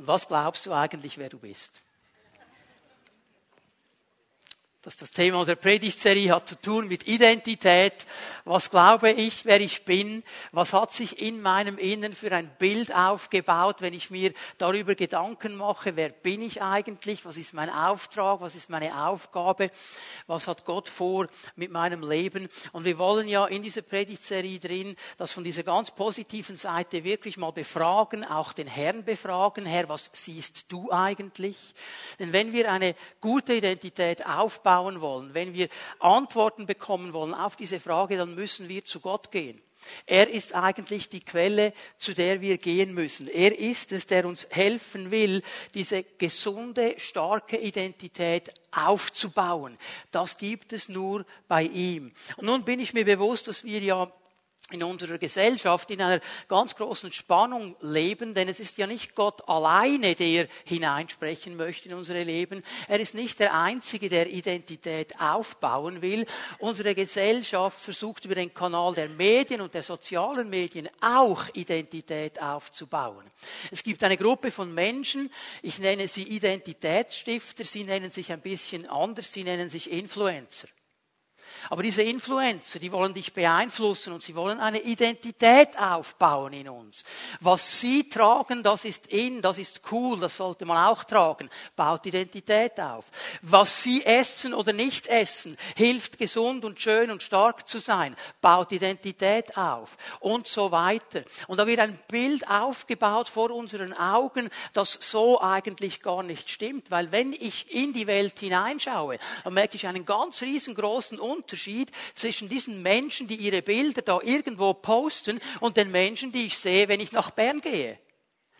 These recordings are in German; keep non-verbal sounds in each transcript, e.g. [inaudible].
Und was glaubst du eigentlich, wer du bist? Das, das Thema unserer Predigtserie hat zu tun mit Identität. Was glaube ich, wer ich bin? Was hat sich in meinem Innern für ein Bild aufgebaut, wenn ich mir darüber Gedanken mache? Wer bin ich eigentlich? Was ist mein Auftrag? Was ist meine Aufgabe? Was hat Gott vor mit meinem Leben? Und wir wollen ja in dieser Predigtserie drin, das von dieser ganz positiven Seite wirklich mal befragen, auch den Herrn befragen. Herr, was siehst du eigentlich? Denn wenn wir eine gute Identität aufbauen, aufbauen wollen, wenn wir Antworten bekommen wollen auf diese Frage, dann müssen wir zu Gott gehen. Er ist eigentlich die Quelle, zu der wir gehen müssen. Er ist es, der uns helfen will, diese gesunde, starke Identität aufzubauen. Das gibt es nur bei ihm. Und nun bin ich mir bewusst, dass wir ja in unserer Gesellschaft in einer ganz großen Spannung leben, denn es ist ja nicht Gott alleine, der hineinsprechen möchte in unsere Leben. Er ist nicht der Einzige, der Identität aufbauen will. Unsere Gesellschaft versucht über den Kanal der Medien und der sozialen Medien auch Identität aufzubauen. Es gibt eine Gruppe von Menschen, ich nenne sie Identitätsstifter, sie nennen sich ein bisschen anders, sie nennen sich Influencer. Aber diese Influencer, die wollen dich beeinflussen und sie wollen eine Identität aufbauen in uns. Was sie tragen, das ist in, das ist cool, das sollte man auch tragen. Baut Identität auf. Was sie essen oder nicht essen, hilft gesund und schön und stark zu sein. Baut Identität auf. Und so weiter. Und da wird ein Bild aufgebaut vor unseren Augen, das so eigentlich gar nicht stimmt. Weil wenn ich in die Welt hineinschaue, dann merke ich einen ganz riesengroßen Unterschied Unterschied zwischen diesen Menschen, die ihre Bilder da irgendwo posten, und den Menschen, die ich sehe, wenn ich nach Bern gehe.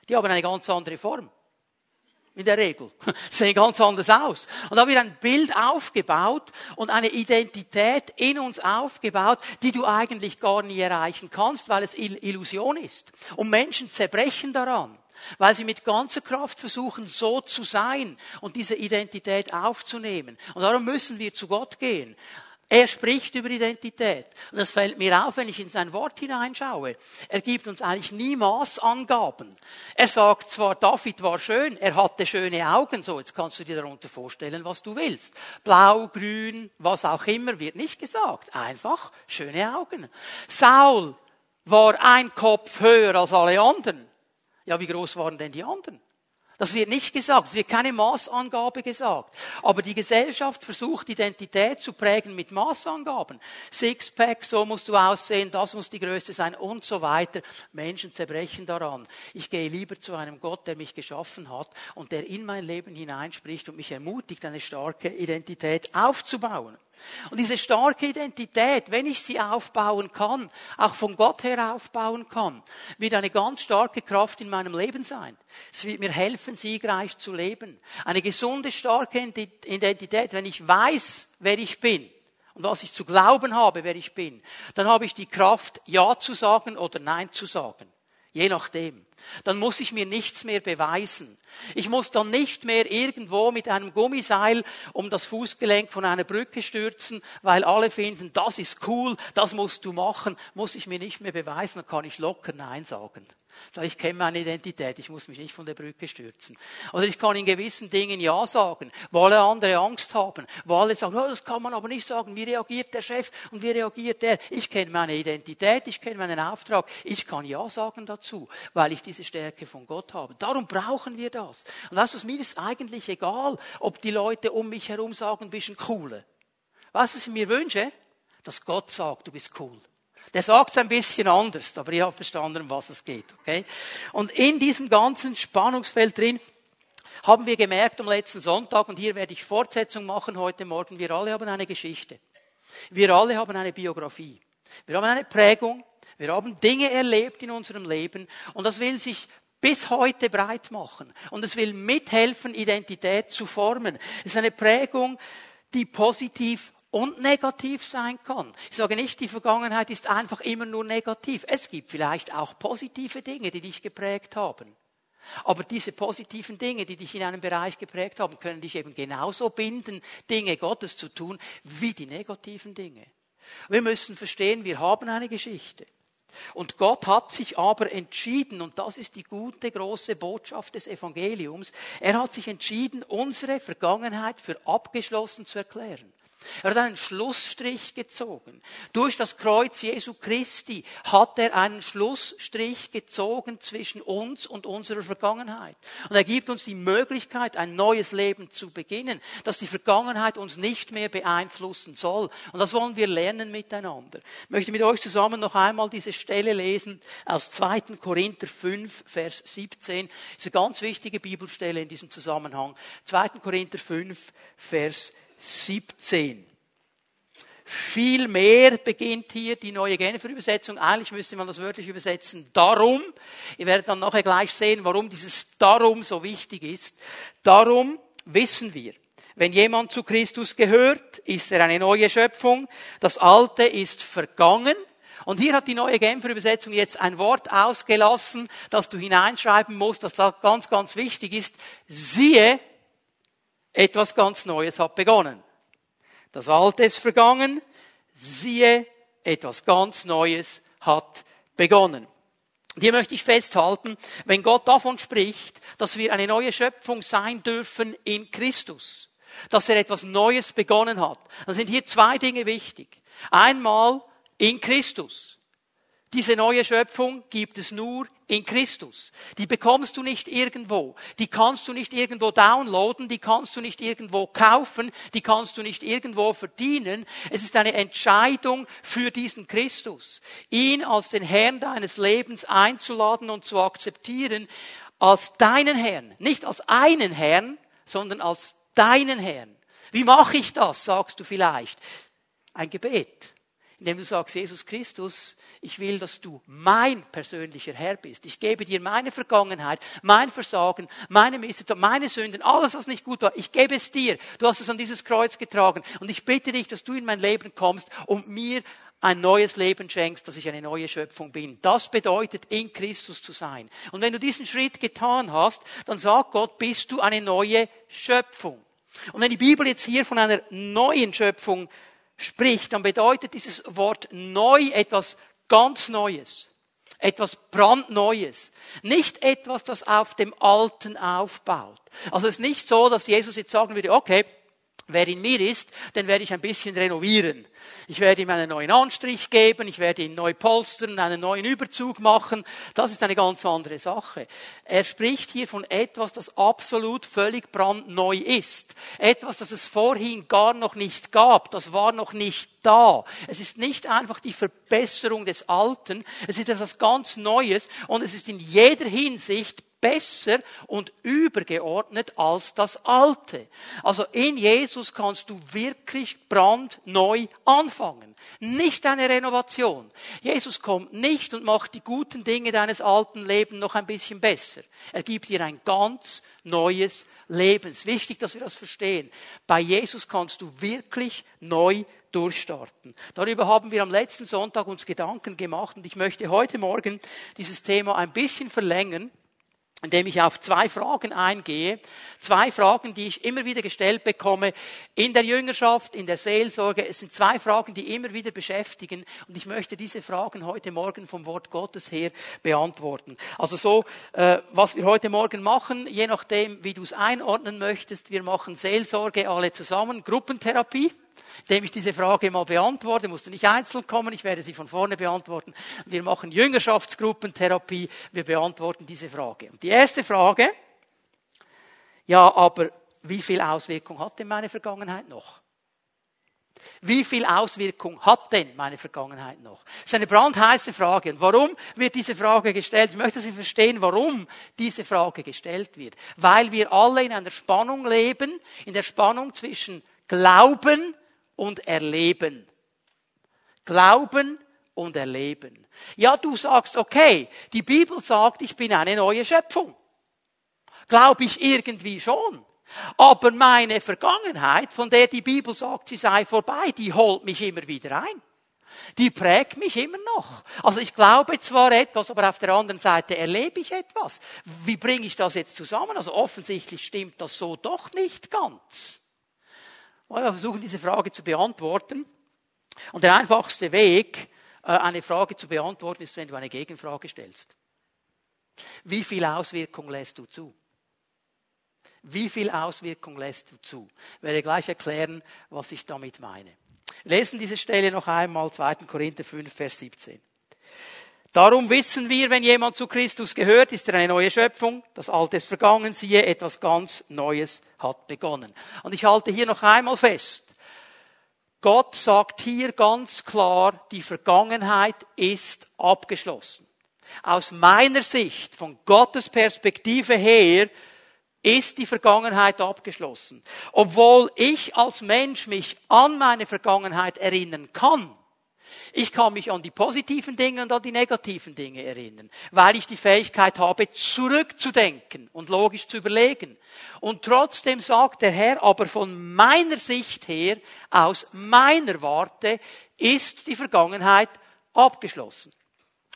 Die haben eine ganz andere Form. In der Regel. [laughs] Sehen ganz anders aus. Und da wird ein Bild aufgebaut und eine Identität in uns aufgebaut, die du eigentlich gar nie erreichen kannst, weil es Illusion ist. Und Menschen zerbrechen daran weil sie mit ganzer Kraft versuchen, so zu sein und diese Identität aufzunehmen. Und darum müssen wir zu Gott gehen. Er spricht über Identität. Und das fällt mir auf, wenn ich in sein Wort hineinschaue. Er gibt uns eigentlich nie Maßangaben. Er sagt zwar, David war schön, er hatte schöne Augen, so, jetzt kannst du dir darunter vorstellen, was du willst. Blau, grün, was auch immer, wird nicht gesagt. Einfach schöne Augen. Saul war ein Kopf höher als alle anderen. Ja, wie groß waren denn die anderen? Das wird nicht gesagt, es wird keine Maßangabe gesagt. Aber die Gesellschaft versucht, Identität zu prägen mit Maßangaben. Sixpack, so musst du aussehen, das muss die Größte sein und so weiter. Menschen zerbrechen daran. Ich gehe lieber zu einem Gott, der mich geschaffen hat und der in mein Leben hineinspricht und mich ermutigt, eine starke Identität aufzubauen. Und diese starke Identität, wenn ich sie aufbauen kann, auch von Gott her aufbauen kann, wird eine ganz starke Kraft in meinem Leben sein. Es wird mir helfen, siegreich zu leben. Eine gesunde, starke Identität, wenn ich weiß, wer ich bin und was ich zu glauben habe, wer ich bin, dann habe ich die Kraft, Ja zu sagen oder Nein zu sagen. Je nachdem. Dann muss ich mir nichts mehr beweisen. Ich muss dann nicht mehr irgendwo mit einem Gummiseil um das Fußgelenk von einer Brücke stürzen, weil alle finden, das ist cool, das musst du machen, muss ich mir nicht mehr beweisen, dann kann ich locker Nein sagen. Sag, ich kenne meine Identität, ich muss mich nicht von der Brücke stürzen. Oder ich kann in gewissen Dingen Ja sagen, wo alle andere Angst haben, wo alle sagen, oh, das kann man aber nicht sagen, wie reagiert der Chef und wie reagiert der? Ich kenne meine Identität, ich kenne meinen Auftrag, ich kann Ja sagen dazu, weil ich diese Stärke von Gott habe. Darum brauchen wir das. Und weißt du, mir ist eigentlich egal, ob die Leute um mich herum sagen, ein bisschen coole. Weißt du, was ich mir wünsche? Dass Gott sagt, du bist cool. Der sagt es ein bisschen anders, aber ich habe verstanden, um was es geht. Okay? Und in diesem ganzen Spannungsfeld drin haben wir gemerkt am letzten Sonntag, und hier werde ich Fortsetzung machen heute Morgen, wir alle haben eine Geschichte. Wir alle haben eine Biografie. Wir haben eine Prägung. Wir haben Dinge erlebt in unserem Leben und das will sich bis heute breit machen. Und es will mithelfen, Identität zu formen. Es ist eine Prägung, die positiv und negativ sein kann. Ich sage nicht, die Vergangenheit ist einfach immer nur negativ. Es gibt vielleicht auch positive Dinge, die dich geprägt haben. Aber diese positiven Dinge, die dich in einem Bereich geprägt haben, können dich eben genauso binden, Dinge Gottes zu tun, wie die negativen Dinge. Wir müssen verstehen, wir haben eine Geschichte. Und Gott hat sich aber entschieden, und das ist die gute große Botschaft des Evangeliums, er hat sich entschieden, unsere Vergangenheit für abgeschlossen zu erklären. Er hat einen Schlussstrich gezogen. Durch das Kreuz Jesu Christi hat er einen Schlussstrich gezogen zwischen uns und unserer Vergangenheit. Und er gibt uns die Möglichkeit, ein neues Leben zu beginnen, dass die Vergangenheit uns nicht mehr beeinflussen soll. Und das wollen wir lernen miteinander. Ich möchte mit euch zusammen noch einmal diese Stelle lesen aus 2. Korinther 5, Vers 17. Das ist eine ganz wichtige Bibelstelle in diesem Zusammenhang. 2. Korinther 5, Vers 17. Viel mehr beginnt hier die neue Genfer Übersetzung. Eigentlich müsste man das wörtlich übersetzen. Darum. Ihr werdet dann nachher gleich sehen, warum dieses Darum so wichtig ist. Darum wissen wir, wenn jemand zu Christus gehört, ist er eine neue Schöpfung. Das Alte ist vergangen. Und hier hat die neue Genfer Übersetzung jetzt ein Wort ausgelassen, das du hineinschreiben musst, das ganz, ganz wichtig ist. Siehe, etwas ganz Neues hat begonnen. Das Alte ist vergangen. Siehe, etwas ganz Neues hat begonnen. Hier möchte ich festhalten, wenn Gott davon spricht, dass wir eine neue Schöpfung sein dürfen in Christus, dass er etwas Neues begonnen hat, dann sind hier zwei Dinge wichtig. Einmal in Christus. Diese neue Schöpfung gibt es nur in Christus. Die bekommst du nicht irgendwo. Die kannst du nicht irgendwo downloaden. Die kannst du nicht irgendwo kaufen. Die kannst du nicht irgendwo verdienen. Es ist eine Entscheidung für diesen Christus. Ihn als den Herrn deines Lebens einzuladen und zu akzeptieren. Als deinen Herrn. Nicht als einen Herrn, sondern als deinen Herrn. Wie mache ich das, sagst du vielleicht. Ein Gebet indem du sagst, Jesus Christus, ich will, dass du mein persönlicher Herr bist. Ich gebe dir meine Vergangenheit, mein Versagen, meine Missetat, meine Sünden, alles, was nicht gut war. Ich gebe es dir. Du hast es an dieses Kreuz getragen. Und ich bitte dich, dass du in mein Leben kommst und mir ein neues Leben schenkst, dass ich eine neue Schöpfung bin. Das bedeutet, in Christus zu sein. Und wenn du diesen Schritt getan hast, dann sagt Gott, bist du eine neue Schöpfung. Und wenn die Bibel jetzt hier von einer neuen Schöpfung spricht, dann bedeutet dieses Wort neu etwas ganz Neues. Etwas brandneues. Nicht etwas, das auf dem Alten aufbaut. Also es ist nicht so, dass Jesus jetzt sagen würde, okay, wer in mir ist, den werde ich ein bisschen renovieren. Ich werde ihm einen neuen Anstrich geben, ich werde ihn neu polstern, einen neuen Überzug machen. Das ist eine ganz andere Sache. Er spricht hier von etwas, das absolut völlig brandneu ist. Etwas, das es vorhin gar noch nicht gab. Das war noch nicht da. Es ist nicht einfach die Verbesserung des Alten. Es ist etwas ganz Neues und es ist in jeder Hinsicht besser und übergeordnet als das Alte. Also in Jesus kannst du wirklich brandneu anfangen. Nicht eine Renovation. Jesus kommt nicht und macht die guten Dinge deines alten Lebens noch ein bisschen besser. Er gibt dir ein ganz neues Leben. Es ist wichtig, dass wir das verstehen. Bei Jesus kannst du wirklich neu durchstarten. Darüber haben wir am letzten Sonntag uns Gedanken gemacht und ich möchte heute Morgen dieses Thema ein bisschen verlängern indem ich auf zwei Fragen eingehe. Zwei Fragen, die ich immer wieder gestellt bekomme in der Jüngerschaft, in der Seelsorge. Es sind zwei Fragen, die immer wieder beschäftigen. Und ich möchte diese Fragen heute Morgen vom Wort Gottes her beantworten. Also so, äh, was wir heute Morgen machen, je nachdem, wie du es einordnen möchtest. Wir machen Seelsorge alle zusammen, Gruppentherapie indem ich diese Frage mal beantworte, musst du nicht einzeln kommen, ich werde sie von vorne beantworten. Wir machen Jüngerschaftsgruppentherapie, wir beantworten diese Frage. Und die erste Frage, ja, aber wie viel Auswirkung hat denn meine Vergangenheit noch? Wie viel Auswirkung hat denn meine Vergangenheit noch? Das ist eine brandheiße Frage. Und warum wird diese Frage gestellt? Ich möchte Sie verstehen, warum diese Frage gestellt wird. Weil wir alle in einer Spannung leben, in der Spannung zwischen Glauben und Erleben. Glauben und Erleben. Ja, du sagst, okay, die Bibel sagt, ich bin eine neue Schöpfung. Glaube ich irgendwie schon. Aber meine Vergangenheit, von der die Bibel sagt, sie sei vorbei, die holt mich immer wieder ein. Die prägt mich immer noch. Also ich glaube zwar etwas, aber auf der anderen Seite erlebe ich etwas. Wie bringe ich das jetzt zusammen? Also offensichtlich stimmt das so doch nicht ganz. Wir versuchen, diese Frage zu beantworten? Und der einfachste Weg, äh, eine Frage zu beantworten ist, wenn du eine Gegenfrage stellst. Wie viel Auswirkung lässt du zu? Wie viel Auswirkung lässt du zu? Ich werde gleich erklären, was ich damit meine. Lesen diese Stelle noch einmal, 2. Korinther 5, Vers 17. Darum wissen wir, wenn jemand zu Christus gehört, ist er eine neue Schöpfung. Das Alte ist vergangen, siehe, etwas ganz Neues hat begonnen. Und ich halte hier noch einmal fest. Gott sagt hier ganz klar, die Vergangenheit ist abgeschlossen. Aus meiner Sicht, von Gottes Perspektive her, ist die Vergangenheit abgeschlossen. Obwohl ich als Mensch mich an meine Vergangenheit erinnern kann, ich kann mich an die positiven Dinge und an die negativen Dinge erinnern, weil ich die Fähigkeit habe, zurückzudenken und logisch zu überlegen. Und trotzdem sagt der Herr, aber von meiner Sicht her, aus meiner Warte, ist die Vergangenheit abgeschlossen.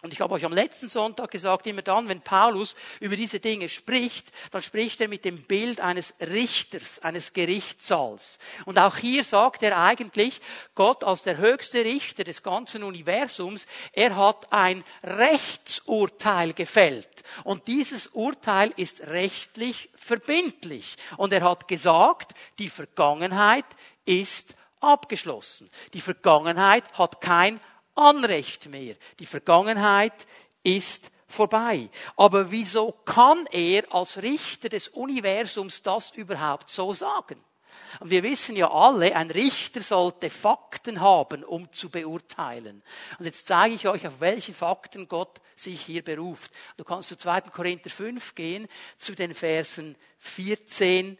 Und ich habe euch am letzten Sonntag gesagt, immer dann, wenn Paulus über diese Dinge spricht, dann spricht er mit dem Bild eines Richters, eines Gerichtssaals. Und auch hier sagt er eigentlich, Gott als der höchste Richter des ganzen Universums, er hat ein Rechtsurteil gefällt. Und dieses Urteil ist rechtlich verbindlich. Und er hat gesagt, die Vergangenheit ist abgeschlossen. Die Vergangenheit hat kein Anrecht mehr. Die Vergangenheit ist vorbei. Aber wieso kann er als Richter des Universums das überhaupt so sagen? Und wir wissen ja alle, ein Richter sollte Fakten haben, um zu beurteilen. Und jetzt zeige ich euch, auf welche Fakten Gott sich hier beruft. Du kannst zu 2. Korinther 5 gehen, zu den Versen 14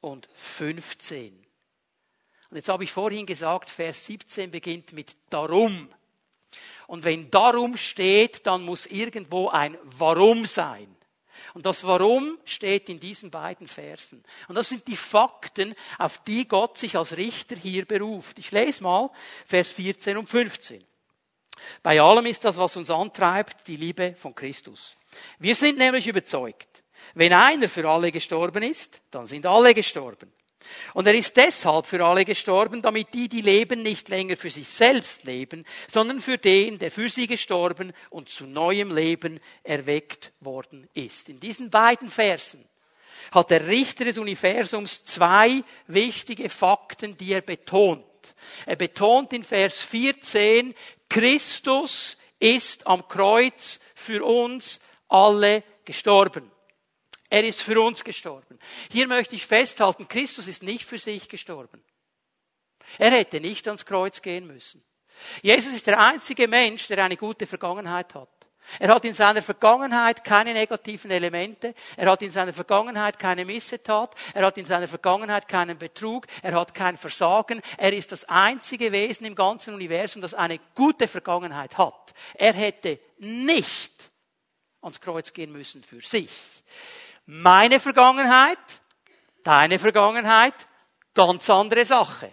und 15. Und jetzt habe ich vorhin gesagt, Vers 17 beginnt mit darum. Und wenn darum steht, dann muss irgendwo ein Warum sein. Und das Warum steht in diesen beiden Versen. Und das sind die Fakten, auf die Gott sich als Richter hier beruft. Ich lese mal Vers 14 und 15. Bei allem ist das, was uns antreibt, die Liebe von Christus. Wir sind nämlich überzeugt, wenn einer für alle gestorben ist, dann sind alle gestorben. Und er ist deshalb für alle gestorben, damit die, die leben, nicht länger für sich selbst leben, sondern für den, der für sie gestorben und zu neuem Leben erweckt worden ist. In diesen beiden Versen hat der Richter des Universums zwei wichtige Fakten, die er betont. Er betont in Vers 14, Christus ist am Kreuz für uns alle gestorben. Er ist für uns gestorben. Hier möchte ich festhalten, Christus ist nicht für sich gestorben. Er hätte nicht ans Kreuz gehen müssen. Jesus ist der einzige Mensch, der eine gute Vergangenheit hat. Er hat in seiner Vergangenheit keine negativen Elemente. Er hat in seiner Vergangenheit keine Missetat. Er hat in seiner Vergangenheit keinen Betrug. Er hat kein Versagen. Er ist das einzige Wesen im ganzen Universum, das eine gute Vergangenheit hat. Er hätte nicht ans Kreuz gehen müssen für sich. Meine Vergangenheit, deine Vergangenheit, ganz andere Sache.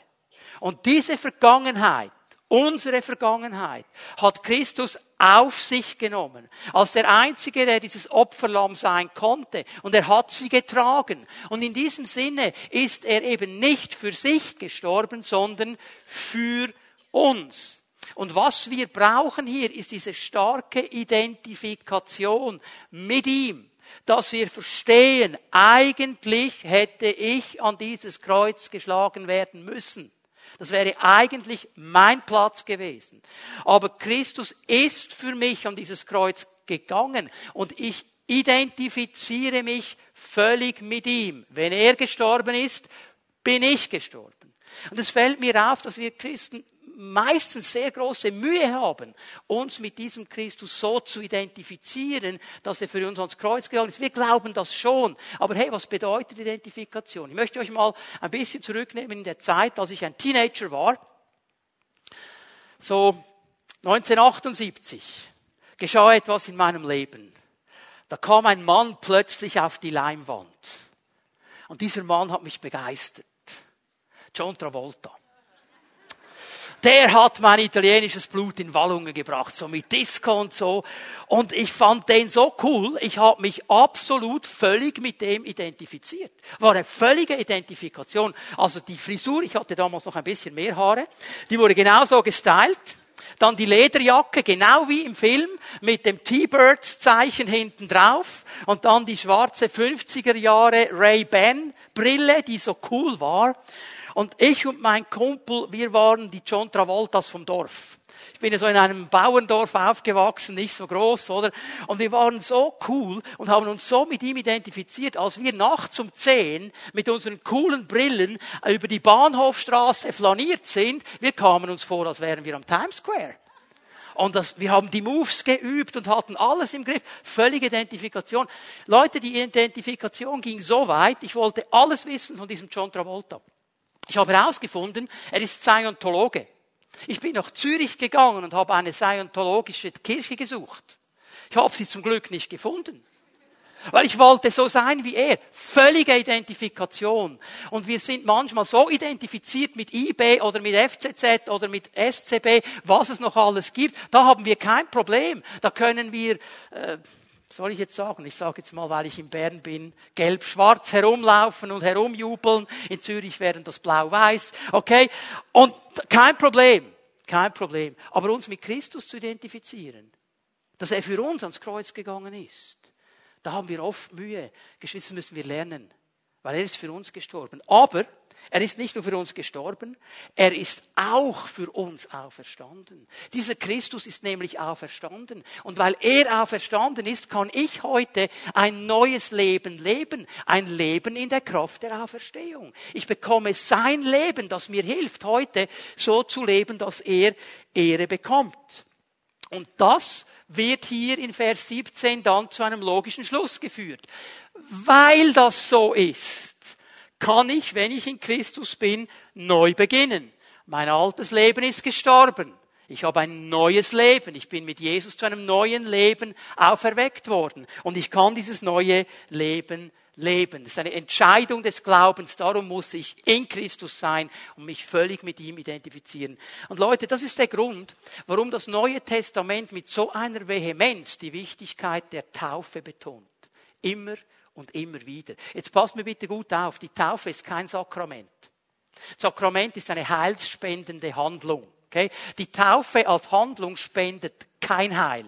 Und diese Vergangenheit, unsere Vergangenheit, hat Christus auf sich genommen, als der Einzige, der dieses Opferlamm sein konnte. Und er hat sie getragen. Und in diesem Sinne ist er eben nicht für sich gestorben, sondern für uns. Und was wir brauchen hier, ist diese starke Identifikation mit ihm dass wir verstehen, eigentlich hätte ich an dieses Kreuz geschlagen werden müssen. Das wäre eigentlich mein Platz gewesen. Aber Christus ist für mich an dieses Kreuz gegangen und ich identifiziere mich völlig mit ihm. Wenn er gestorben ist, bin ich gestorben. Und es fällt mir auf, dass wir Christen meistens sehr große Mühe haben, uns mit diesem Christus so zu identifizieren, dass er für uns ans Kreuz gegangen ist. Wir glauben das schon. Aber hey, was bedeutet Identifikation? Ich möchte euch mal ein bisschen zurücknehmen in der Zeit, als ich ein Teenager war. So 1978 geschah etwas in meinem Leben. Da kam ein Mann plötzlich auf die Leimwand. Und dieser Mann hat mich begeistert. John Travolta der hat mein italienisches Blut in Wallungen gebracht, so mit Disco und so. Und ich fand den so cool, ich habe mich absolut völlig mit dem identifiziert. War eine völlige Identifikation. Also die Frisur, ich hatte damals noch ein bisschen mehr Haare, die wurde genauso gestylt. Dann die Lederjacke, genau wie im Film, mit dem T-Birds-Zeichen hinten drauf. Und dann die schwarze 50er Jahre Ray-Ban Brille, die so cool war. Und ich und mein Kumpel, wir waren die John Travoltas vom Dorf. Ich bin ja so in einem Bauerndorf aufgewachsen, nicht so groß, oder? Und wir waren so cool und haben uns so mit ihm identifiziert, als wir nachts um zehn mit unseren coolen Brillen über die Bahnhofstraße flaniert sind. Wir kamen uns vor, als wären wir am Times Square. Und das, wir haben die Moves geübt und hatten alles im Griff. Völlige Identifikation. Leute, die Identifikation ging so weit, ich wollte alles wissen von diesem John Travolta. Ich habe herausgefunden, er ist Scientologe. Ich bin nach Zürich gegangen und habe eine scientologische Kirche gesucht. Ich habe sie zum Glück nicht gefunden. Weil ich wollte so sein wie er. Völlige Identifikation. Und wir sind manchmal so identifiziert mit IB oder mit FCZ oder mit SCB, was es noch alles gibt. Da haben wir kein Problem. Da können wir, äh, soll ich jetzt sagen? Ich sage jetzt mal, weil ich in Bern bin, gelb-schwarz herumlaufen und herumjubeln. In Zürich wären das blau-weiß. Okay? Und kein Problem. Kein Problem. Aber uns mit Christus zu identifizieren, dass er für uns ans Kreuz gegangen ist, da haben wir oft Mühe. Geschwister, müssen wir lernen. Weil er ist für uns gestorben. Aber er ist nicht nur für uns gestorben, er ist auch für uns auferstanden. Dieser Christus ist nämlich auferstanden. Und weil er auferstanden ist, kann ich heute ein neues Leben leben. Ein Leben in der Kraft der Auferstehung. Ich bekomme sein Leben, das mir hilft, heute so zu leben, dass er Ehre bekommt. Und das wird hier in Vers 17 dann zu einem logischen Schluss geführt. Weil das so ist, kann ich, wenn ich in Christus bin, neu beginnen. Mein altes Leben ist gestorben. Ich habe ein neues Leben. Ich bin mit Jesus zu einem neuen Leben auferweckt worden. Und ich kann dieses neue Leben leben. Das ist eine Entscheidung des Glaubens. Darum muss ich in Christus sein und mich völlig mit ihm identifizieren. Und Leute, das ist der Grund, warum das Neue Testament mit so einer Vehemenz die Wichtigkeit der Taufe betont. Immer und immer wieder. Jetzt passt mir bitte gut auf, die Taufe ist kein Sakrament. Sakrament ist eine heilsspendende Handlung. Okay? Die Taufe als Handlung spendet kein Heil.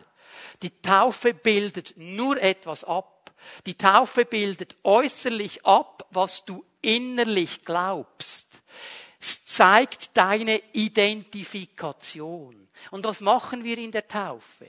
Die Taufe bildet nur etwas ab. Die Taufe bildet äußerlich ab, was du innerlich glaubst. Es zeigt deine Identifikation. Und was machen wir in der Taufe?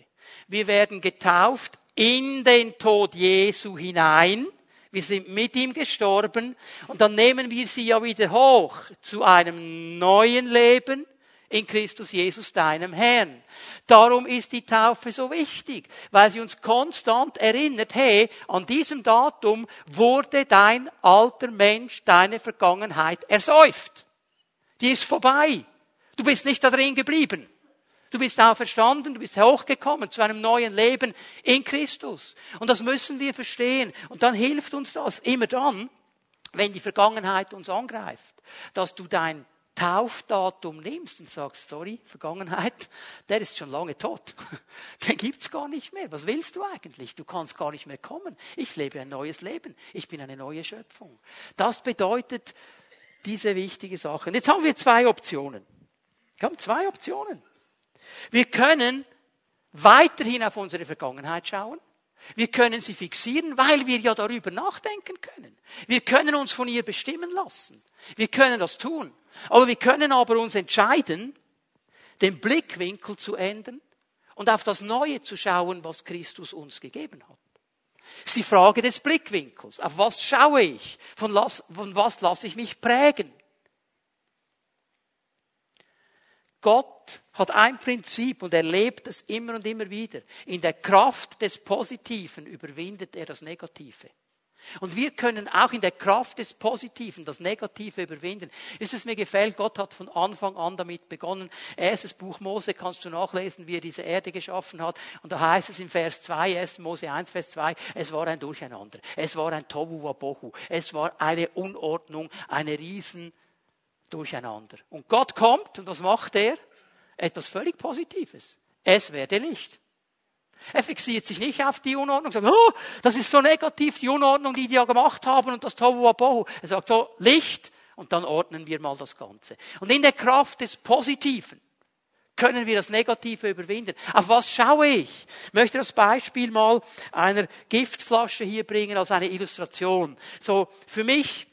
Wir werden getauft in den Tod Jesu hinein. Wir sind mit ihm gestorben und dann nehmen wir sie ja wieder hoch zu einem neuen Leben in Christus Jesus, deinem Herrn. Darum ist die Taufe so wichtig, weil sie uns konstant erinnert, hey, an diesem Datum wurde dein alter Mensch, deine Vergangenheit ersäuft. Die ist vorbei. Du bist nicht da drin geblieben. Du bist auferstanden, du bist hochgekommen zu einem neuen Leben in Christus. Und das müssen wir verstehen. Und dann hilft uns das immer dann, wenn die Vergangenheit uns angreift, dass du dein Taufdatum nimmst und sagst, sorry, Vergangenheit, der ist schon lange tot. [laughs] Den gibt's gar nicht mehr. Was willst du eigentlich? Du kannst gar nicht mehr kommen. Ich lebe ein neues Leben. Ich bin eine neue Schöpfung. Das bedeutet diese wichtige Sache. Und jetzt haben wir zwei Optionen. Wir haben zwei Optionen. Wir können weiterhin auf unsere Vergangenheit schauen. Wir können sie fixieren, weil wir ja darüber nachdenken können. Wir können uns von ihr bestimmen lassen. Wir können das tun. Aber wir können aber uns entscheiden, den Blickwinkel zu ändern und auf das Neue zu schauen, was Christus uns gegeben hat. Die Frage des Blickwinkels. Auf was schaue ich? Von was lasse ich mich prägen? Gott hat ein Prinzip und er lebt es immer und immer wieder. In der Kraft des Positiven überwindet er das Negative. Und wir können auch in der Kraft des Positiven das Negative überwinden. Ist es mir gefällt, Gott hat von Anfang an damit begonnen. Erstes Buch Mose kannst du nachlesen, wie er diese Erde geschaffen hat. Und da heißt es in Vers 2, 1. Mose 1, Vers 2, es war ein Durcheinander. Es war ein Tohu Wabohu. Es war eine Unordnung, eine riesen durcheinander. Und Gott kommt und was macht er? Etwas völlig Positives. Es werde Licht. Er fixiert sich nicht auf die Unordnung, sagt, oh, das ist so negativ, die Unordnung, die die ja gemacht haben und das Tohu Wabohu. Er sagt so, Licht und dann ordnen wir mal das Ganze. Und in der Kraft des Positiven können wir das Negative überwinden. Auf was schaue ich? Ich möchte das Beispiel mal einer Giftflasche hier bringen als eine Illustration. So, für mich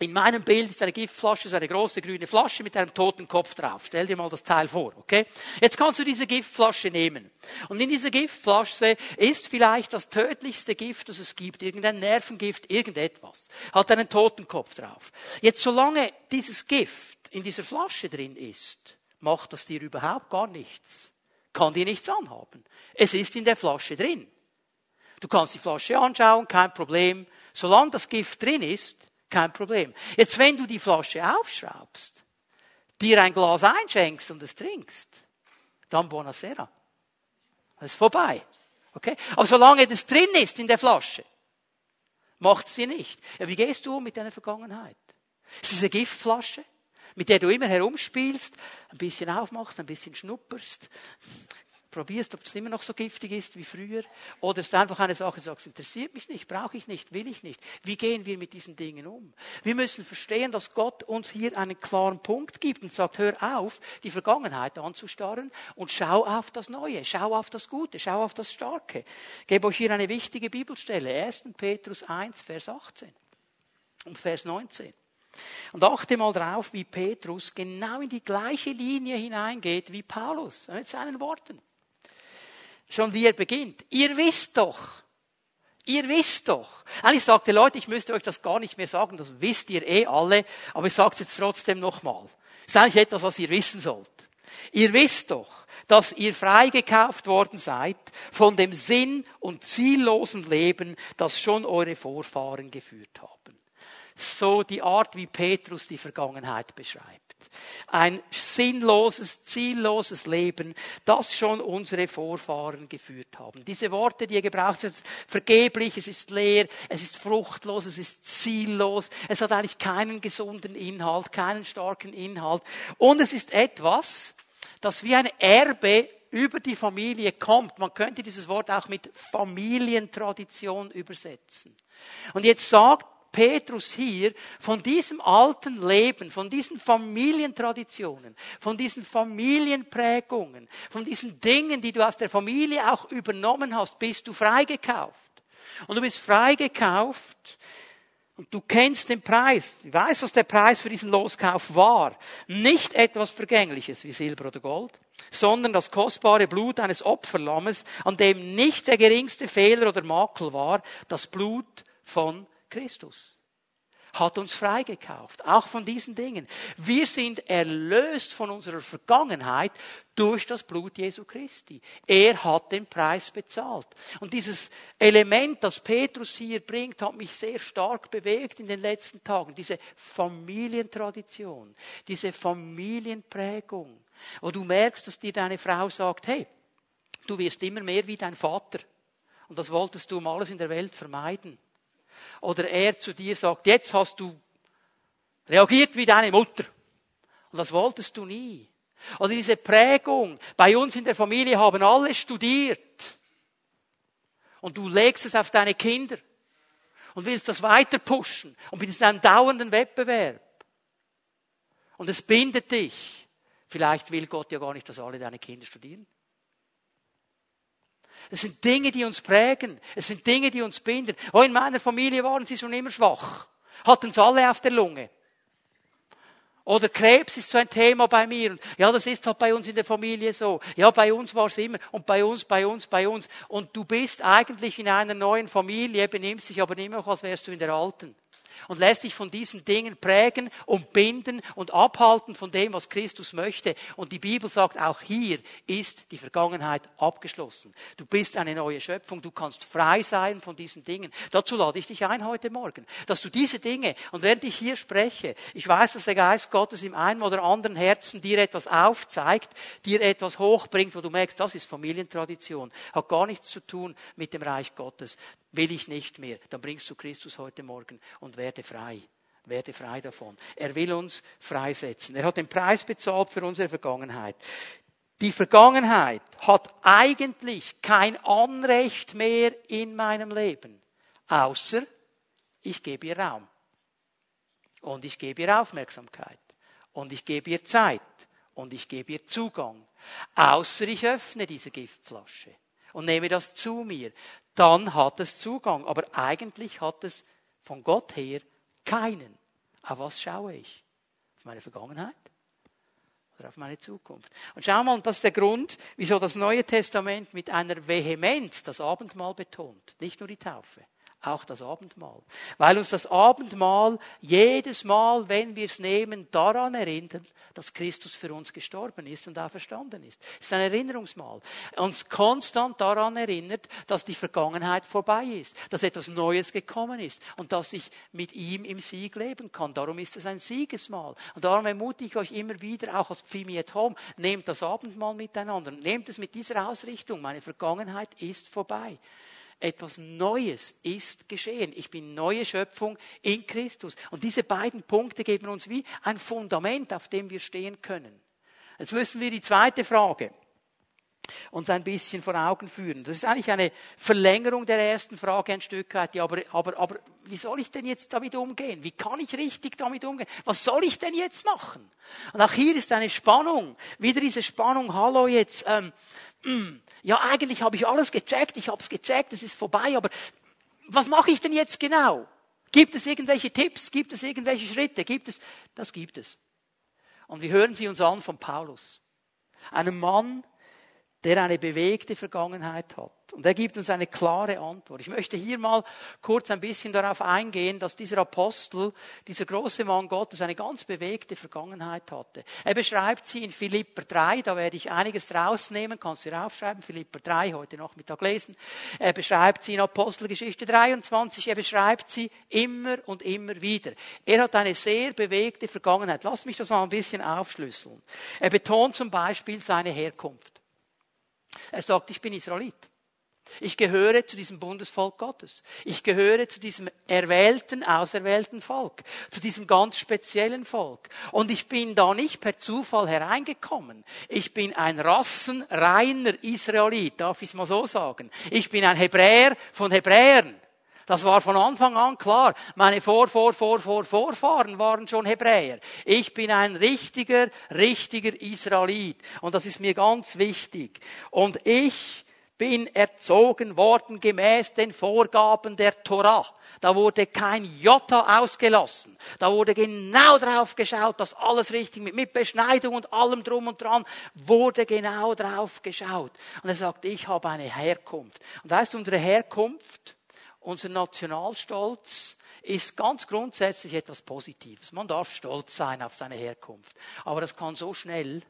in meinem Bild ist eine Giftflasche so eine große grüne Flasche mit einem toten Kopf drauf. Stell dir mal das Teil vor, okay? Jetzt kannst du diese Giftflasche nehmen. Und in dieser Giftflasche ist vielleicht das tödlichste Gift, das es gibt. Irgendein Nervengift, irgendetwas. Hat einen toten Kopf drauf. Jetzt, solange dieses Gift in dieser Flasche drin ist, macht das dir überhaupt gar nichts. Kann dir nichts anhaben. Es ist in der Flasche drin. Du kannst die Flasche anschauen, kein Problem. Solange das Gift drin ist, kein Problem. Jetzt, wenn du die Flasche aufschraubst, dir ein Glas einschenkst und es trinkst, dann buonasera. Das ist vorbei. Okay? Aber solange das drin ist in der Flasche, macht dir nicht. Ja, wie gehst du um mit deiner Vergangenheit? Es ist eine Giftflasche, mit der du immer herumspielst, ein bisschen aufmachst, ein bisschen schnupperst, probierst, ob es immer noch so giftig ist wie früher, oder es ist einfach eine Sache, sagst, interessiert mich nicht, brauche ich nicht, will ich nicht. Wie gehen wir mit diesen Dingen um? Wir müssen verstehen, dass Gott uns hier einen klaren Punkt gibt und sagt, hör auf, die Vergangenheit anzustarren und schau auf das Neue, schau auf das Gute, schau auf das Starke. Ich gebe euch hier eine wichtige Bibelstelle, 1. Petrus 1, Vers 18 und Vers 19. Und achte mal drauf, wie Petrus genau in die gleiche Linie hineingeht wie Paulus mit seinen Worten schon wie er beginnt. Ihr wisst doch, ihr wisst doch. Eigentlich sagte Leute, ich müsste euch das gar nicht mehr sagen, das wisst ihr eh alle, aber ich sage es jetzt trotzdem nochmal. Das ist eigentlich etwas, was ihr wissen sollt. Ihr wisst doch, dass ihr freigekauft worden seid von dem sinn- und ziellosen Leben, das schon eure Vorfahren geführt haben. So die Art, wie Petrus die Vergangenheit beschreibt. Ein sinnloses, zielloses Leben, das schon unsere Vorfahren geführt haben. Diese Worte, die er gebraucht hat, vergeblich, es ist leer, es ist fruchtlos, es ist ziellos, es hat eigentlich keinen gesunden Inhalt, keinen starken Inhalt. Und es ist etwas, das wie ein Erbe über die Familie kommt. Man könnte dieses Wort auch mit Familientradition übersetzen. Und jetzt sagt Petrus hier von diesem alten Leben, von diesen Familientraditionen, von diesen Familienprägungen, von diesen Dingen, die du aus der Familie auch übernommen hast, bist du freigekauft. Und du bist freigekauft und du kennst den Preis. Du weißt, was der Preis für diesen Loskauf war. Nicht etwas Vergängliches wie Silber oder Gold, sondern das kostbare Blut eines Opferlammes, an dem nicht der geringste Fehler oder Makel war, das Blut von Christus hat uns freigekauft, auch von diesen Dingen. Wir sind erlöst von unserer Vergangenheit durch das Blut Jesu Christi. Er hat den Preis bezahlt. Und dieses Element, das Petrus hier bringt, hat mich sehr stark bewegt in den letzten Tagen. Diese Familientradition, diese Familienprägung, wo du merkst, dass dir deine Frau sagt, hey, du wirst immer mehr wie dein Vater. Und das wolltest du um alles in der Welt vermeiden oder er zu dir sagt, jetzt hast du reagiert wie deine Mutter. Und das wolltest du nie. Oder diese Prägung. Bei uns in der Familie haben alle studiert. Und du legst es auf deine Kinder. Und willst das weiter pushen. Und bist in einem dauernden Wettbewerb. Und es bindet dich. Vielleicht will Gott ja gar nicht, dass alle deine Kinder studieren. Es sind Dinge, die uns prägen. Es sind Dinge, die uns binden. Oh, in meiner Familie waren sie schon immer schwach. Hatten es alle auf der Lunge. Oder Krebs ist so ein Thema bei mir. Ja, das ist halt bei uns in der Familie so. Ja, bei uns war es immer. Und bei uns, bei uns, bei uns. Und du bist eigentlich in einer neuen Familie, benimmst dich aber immer noch, als wärst du in der alten und lässt dich von diesen Dingen prägen und binden und abhalten von dem, was Christus möchte. Und die Bibel sagt, auch hier ist die Vergangenheit abgeschlossen. Du bist eine neue Schöpfung, du kannst frei sein von diesen Dingen. Dazu lade ich dich ein heute Morgen, dass du diese Dinge, und während ich hier spreche, ich weiß, dass der Geist Gottes im einen oder anderen Herzen dir etwas aufzeigt, dir etwas hochbringt, wo du merkst, das ist Familientradition, hat gar nichts zu tun mit dem Reich Gottes will ich nicht mehr. Dann bringst du Christus heute Morgen und werde frei. Werde frei davon. Er will uns freisetzen. Er hat den Preis bezahlt für unsere Vergangenheit. Die Vergangenheit hat eigentlich kein Anrecht mehr in meinem Leben, außer ich gebe ihr Raum. Und ich gebe ihr Aufmerksamkeit. Und ich gebe ihr Zeit. Und ich gebe ihr Zugang. Außer ich öffne diese Giftflasche und nehme das zu mir. Dann hat es Zugang. Aber eigentlich hat es von Gott her keinen. Auf was schaue ich? Auf meine Vergangenheit? Oder auf meine Zukunft? Und schau mal, das ist der Grund, wieso das Neue Testament mit einer Vehemenz das Abendmahl betont. Nicht nur die Taufe auch das Abendmahl. Weil uns das Abendmahl jedes Mal, wenn wir es nehmen, daran erinnert, dass Christus für uns gestorben ist und auferstanden ist. Es ist ein Erinnerungsmahl. Uns konstant daran erinnert, dass die Vergangenheit vorbei ist, dass etwas Neues gekommen ist und dass ich mit ihm im Sieg leben kann. Darum ist es ein Siegesmahl. Und darum ermutige ich euch immer wieder, auch als Pfimi at Home, nehmt das Abendmahl miteinander. Nehmt es mit dieser Ausrichtung. Meine Vergangenheit ist vorbei. Etwas Neues ist geschehen. Ich bin neue Schöpfung in Christus. Und diese beiden Punkte geben uns wie ein Fundament, auf dem wir stehen können. Jetzt müssen wir die zweite Frage uns ein bisschen vor Augen führen. Das ist eigentlich eine Verlängerung der ersten Frage ein Stück weit. Ja, aber, aber, aber wie soll ich denn jetzt damit umgehen? Wie kann ich richtig damit umgehen? Was soll ich denn jetzt machen? Und auch hier ist eine Spannung. Wieder diese Spannung, hallo jetzt, ähm, hm, ja, eigentlich habe ich alles gecheckt, ich habe es gecheckt, es ist vorbei, aber was mache ich denn jetzt genau? Gibt es irgendwelche Tipps? Gibt es irgendwelche Schritte? Gibt es? Das gibt es. Und wir hören sie uns an von Paulus. Einem Mann, der eine bewegte Vergangenheit hat. Und er gibt uns eine klare Antwort. Ich möchte hier mal kurz ein bisschen darauf eingehen, dass dieser Apostel, dieser große Mann Gottes, eine ganz bewegte Vergangenheit hatte. Er beschreibt sie in Philipper 3, da werde ich einiges rausnehmen, kannst du raufschreiben, Philipper 3, heute Nachmittag lesen. Er beschreibt sie in Apostelgeschichte 23, er beschreibt sie immer und immer wieder. Er hat eine sehr bewegte Vergangenheit. Lass mich das mal ein bisschen aufschlüsseln. Er betont zum Beispiel seine Herkunft. Er sagt, ich bin Israelit. Ich gehöre zu diesem Bundesvolk Gottes. Ich gehöre zu diesem erwählten, auserwählten Volk, zu diesem ganz speziellen Volk. Und ich bin da nicht per Zufall hereingekommen. Ich bin ein rassenreiner Israelit, darf ich es mal so sagen. Ich bin ein Hebräer von Hebräern. Das war von Anfang an klar. Meine Vor, Vor, Vor, Vor, Vorfahren waren schon Hebräer. Ich bin ein richtiger, richtiger Israelit. Und das ist mir ganz wichtig. Und ich bin erzogen worden gemäß den Vorgaben der Torah. Da wurde kein Jota ausgelassen. Da wurde genau drauf geschaut, dass alles richtig mit, mit Beschneidung und allem drum und dran wurde genau drauf geschaut. Und er sagt, ich habe eine Herkunft. Und weißt du, unsere Herkunft, unser Nationalstolz ist ganz grundsätzlich etwas Positives. Man darf stolz sein auf seine Herkunft. Aber das kann so schnell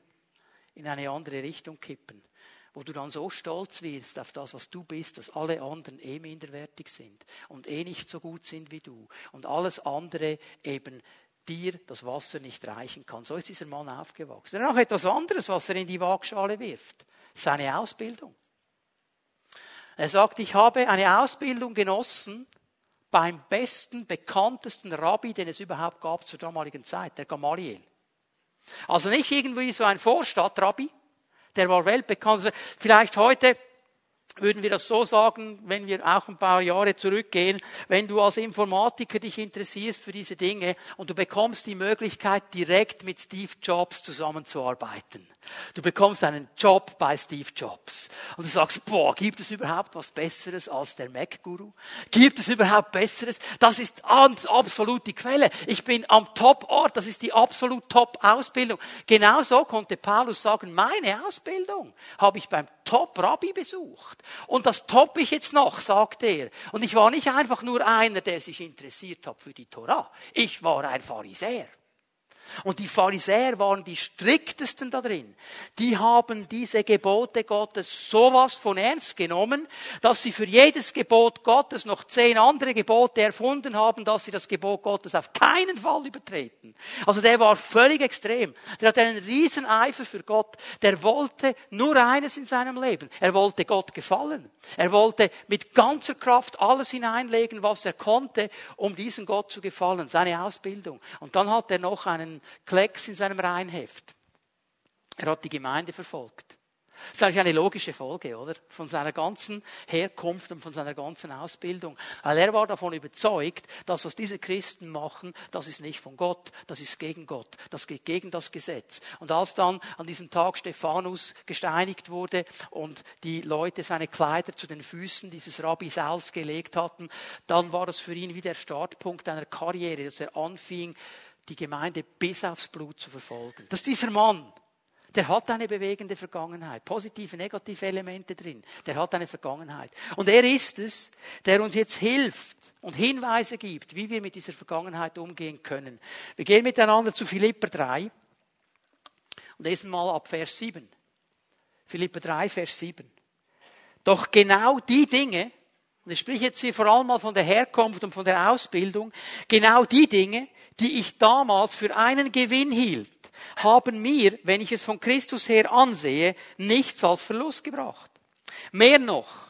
in eine andere Richtung kippen, wo du dann so stolz wirst auf das, was du bist, dass alle anderen eh minderwertig sind und eh nicht so gut sind wie du und alles andere eben dir das Wasser nicht reichen kann. So ist dieser Mann aufgewachsen. Dann noch etwas anderes, was er in die Waagschale wirft. Seine Ausbildung. Er sagt, ich habe eine Ausbildung genossen beim besten, bekanntesten Rabbi, den es überhaupt gab zur damaligen Zeit, der Gamaliel. Also nicht irgendwie so ein Vorstadtrabbi, der war weltbekannt. Vielleicht heute würden wir das so sagen, wenn wir auch ein paar Jahre zurückgehen, wenn du als Informatiker dich interessierst für diese Dinge und du bekommst die Möglichkeit, direkt mit Steve Jobs zusammenzuarbeiten Du bekommst einen Job bei Steve Jobs. Und du sagst, boah, gibt es überhaupt was Besseres als der Mac-Guru? Gibt es überhaupt Besseres? Das ist absolut die Quelle. Ich bin am Top-Ort. Das ist die absolut Top-Ausbildung. Genauso konnte Paulus sagen, meine Ausbildung habe ich beim Top-Rabbi besucht. Und das toppe ich jetzt noch, sagt er. Und ich war nicht einfach nur einer, der sich interessiert hat für die Torah. Ich war ein Pharisäer. Und die Pharisäer waren die striktesten da drin. Die haben diese Gebote Gottes sowas von ernst genommen, dass sie für jedes Gebot Gottes noch zehn andere Gebote erfunden haben, dass sie das Gebot Gottes auf keinen Fall übertreten. Also der war völlig extrem. Der hatte einen riesen Eifer für Gott. Der wollte nur eines in seinem Leben. Er wollte Gott gefallen. Er wollte mit ganzer Kraft alles hineinlegen, was er konnte, um diesen Gott zu gefallen. Seine Ausbildung. Und dann hat er noch einen Klecks in seinem Reinheft. Er hat die Gemeinde verfolgt. Das ist eigentlich eine logische Folge, oder? Von seiner ganzen Herkunft und von seiner ganzen Ausbildung. Weil er war davon überzeugt, dass was diese Christen machen, das ist nicht von Gott, das ist gegen Gott, das geht gegen das Gesetz. Und als dann an diesem Tag Stephanus gesteinigt wurde und die Leute seine Kleider zu den Füßen dieses Rabbi Sauls gelegt hatten, dann war das für ihn wie der Startpunkt einer Karriere, dass er anfing, die Gemeinde bis aufs Blut zu verfolgen. Dass dieser Mann der hat eine bewegende Vergangenheit. Positive, negative Elemente drin. Der hat eine Vergangenheit. Und er ist es, der uns jetzt hilft und Hinweise gibt, wie wir mit dieser Vergangenheit umgehen können. Wir gehen miteinander zu Philipper 3 und lesen mal ab Vers 7. Philipper 3, Vers 7. Doch genau die Dinge, und ich spreche jetzt hier vor allem mal von der Herkunft und von der Ausbildung, genau die Dinge, die ich damals für einen Gewinn hielt, haben mir, wenn ich es von Christus her ansehe, nichts als Verlust gebracht. Mehr noch,